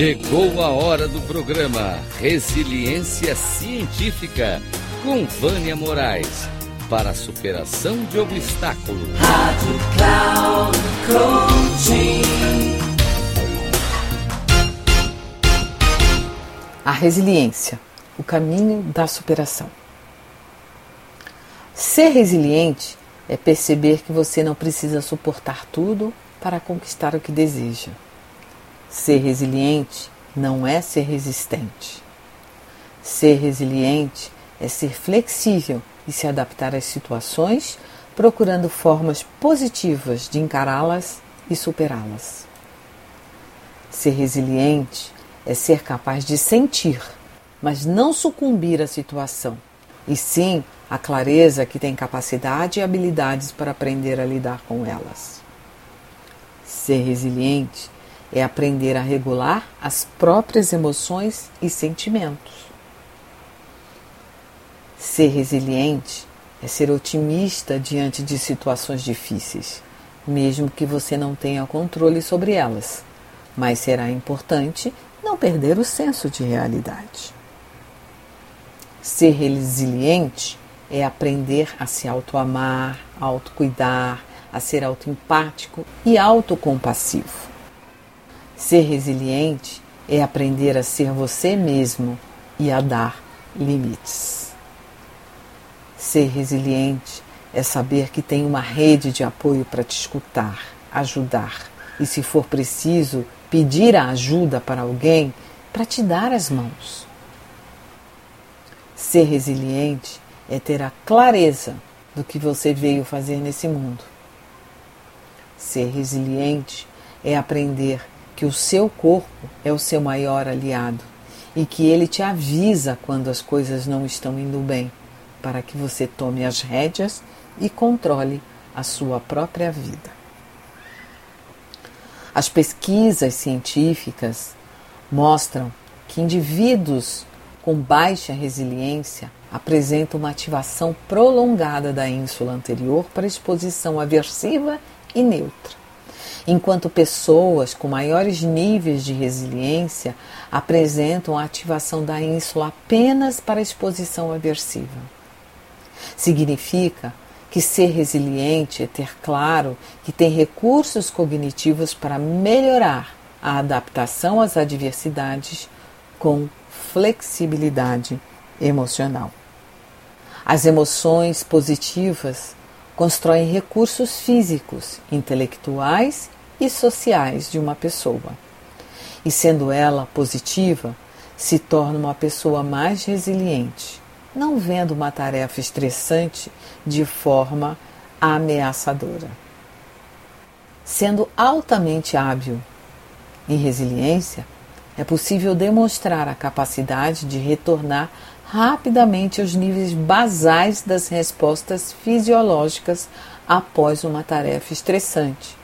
Chegou a hora do programa Resiliência Científica com Vânia Moraes para a superação de obstáculos. Rádio Cloud Coaching. A resiliência, o caminho da superação. Ser resiliente é perceber que você não precisa suportar tudo para conquistar o que deseja. Ser resiliente não é ser resistente. Ser resiliente é ser flexível e se adaptar às situações, procurando formas positivas de encará-las e superá-las. Ser resiliente é ser capaz de sentir, mas não sucumbir à situação, e sim a clareza que tem capacidade e habilidades para aprender a lidar com elas. Ser resiliente é aprender a regular as próprias emoções e sentimentos. Ser resiliente é ser otimista diante de situações difíceis, mesmo que você não tenha controle sobre elas, mas será importante não perder o senso de realidade. Ser resiliente é aprender a se autoamar, autocuidar, a ser autoempático e autocompassivo. Ser resiliente é aprender a ser você mesmo e a dar limites. Ser resiliente é saber que tem uma rede de apoio para te escutar, ajudar e, se for preciso, pedir a ajuda para alguém para te dar as mãos. Ser resiliente é ter a clareza do que você veio fazer nesse mundo. Ser resiliente é aprender que o seu corpo é o seu maior aliado e que ele te avisa quando as coisas não estão indo bem, para que você tome as rédeas e controle a sua própria vida. As pesquisas científicas mostram que indivíduos com baixa resiliência apresentam uma ativação prolongada da ínsula anterior para exposição aversiva e neutra enquanto pessoas com maiores níveis de resiliência apresentam a ativação da ínsula apenas para exposição aversiva. Significa que ser resiliente é ter claro que tem recursos cognitivos para melhorar a adaptação às adversidades com flexibilidade emocional. As emoções positivas constroem recursos físicos, intelectuais e sociais de uma pessoa. E sendo ela positiva, se torna uma pessoa mais resiliente, não vendo uma tarefa estressante de forma ameaçadora. Sendo altamente hábil em resiliência, é possível demonstrar a capacidade de retornar rapidamente aos níveis basais das respostas fisiológicas após uma tarefa estressante,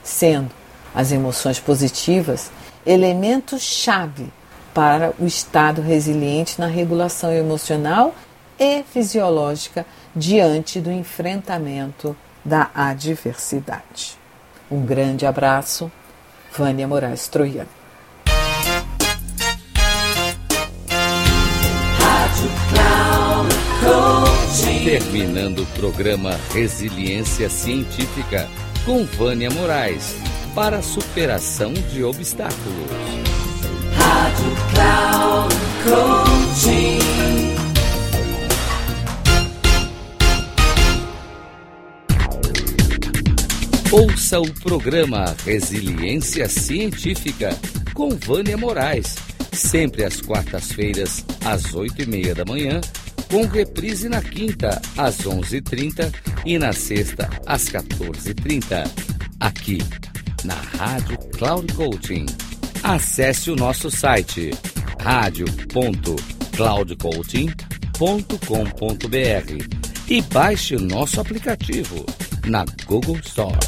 sendo as emoções positivas elementos-chave para o estado resiliente na regulação emocional e fisiológica diante do enfrentamento da adversidade. Um grande abraço, Vânia Moraes Troiano. Terminando o programa Resiliência Científica com Vânia Moraes para a superação de obstáculos. Rádio Cloud Coaching. Ouça o programa Resiliência Científica com Vânia Moraes, sempre às quartas-feiras, às oito e meia da manhã com reprise na quinta, às 11h30 e na sexta, às 14h30, aqui na Rádio Cloud Coaching. Acesse o nosso site radio.cloudcoaching.com.br e baixe o nosso aplicativo na Google Store.